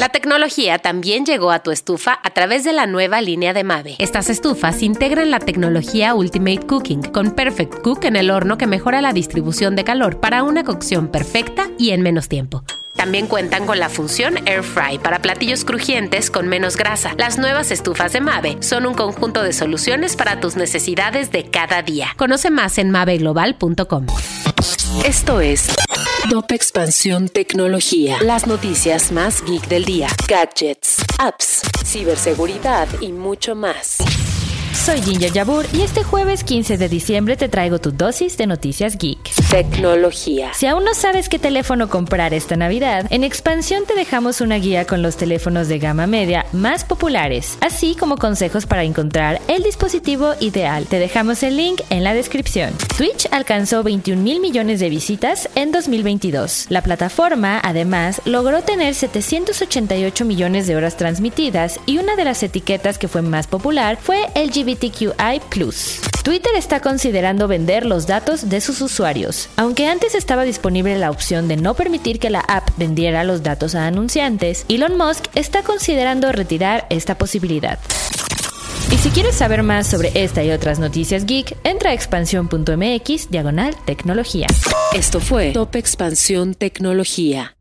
La tecnología también llegó a tu estufa a través de la nueva línea de Mave. Estas estufas integran la tecnología Ultimate Cooking con Perfect Cook en el horno que mejora la distribución de calor para una cocción perfecta y en menos tiempo. También cuentan con la función Air Fry para platillos crujientes con menos grasa. Las nuevas estufas de Mave son un conjunto de soluciones para tus necesidades de cada día. Conoce más en maveglobal.com. Esto es Top Expansión Tecnología. Las noticias más geek del día. Gadgets, apps, ciberseguridad y mucho más. Soy Ginger Yabur y este jueves 15 de diciembre te traigo tu dosis de noticias geek. Tecnología. Si aún no sabes qué teléfono comprar esta Navidad, en Expansión te dejamos una guía con los teléfonos de gama media más populares, así como consejos para encontrar el dispositivo ideal. Te dejamos el link en la descripción. Twitch alcanzó 21 mil millones de visitas en 2022. La plataforma, además, logró tener 788 millones de horas transmitidas y una de las etiquetas que fue más popular fue LGBTQI. Twitter está considerando vender los datos de sus usuarios. Aunque antes estaba disponible la opción de no permitir que la app vendiera los datos a anunciantes, Elon Musk está considerando retirar esta posibilidad. Y si quieres saber más sobre esta y otras noticias geek, entra a expansión.mx diagonal tecnología. Esto fue Top Expansión Tecnología.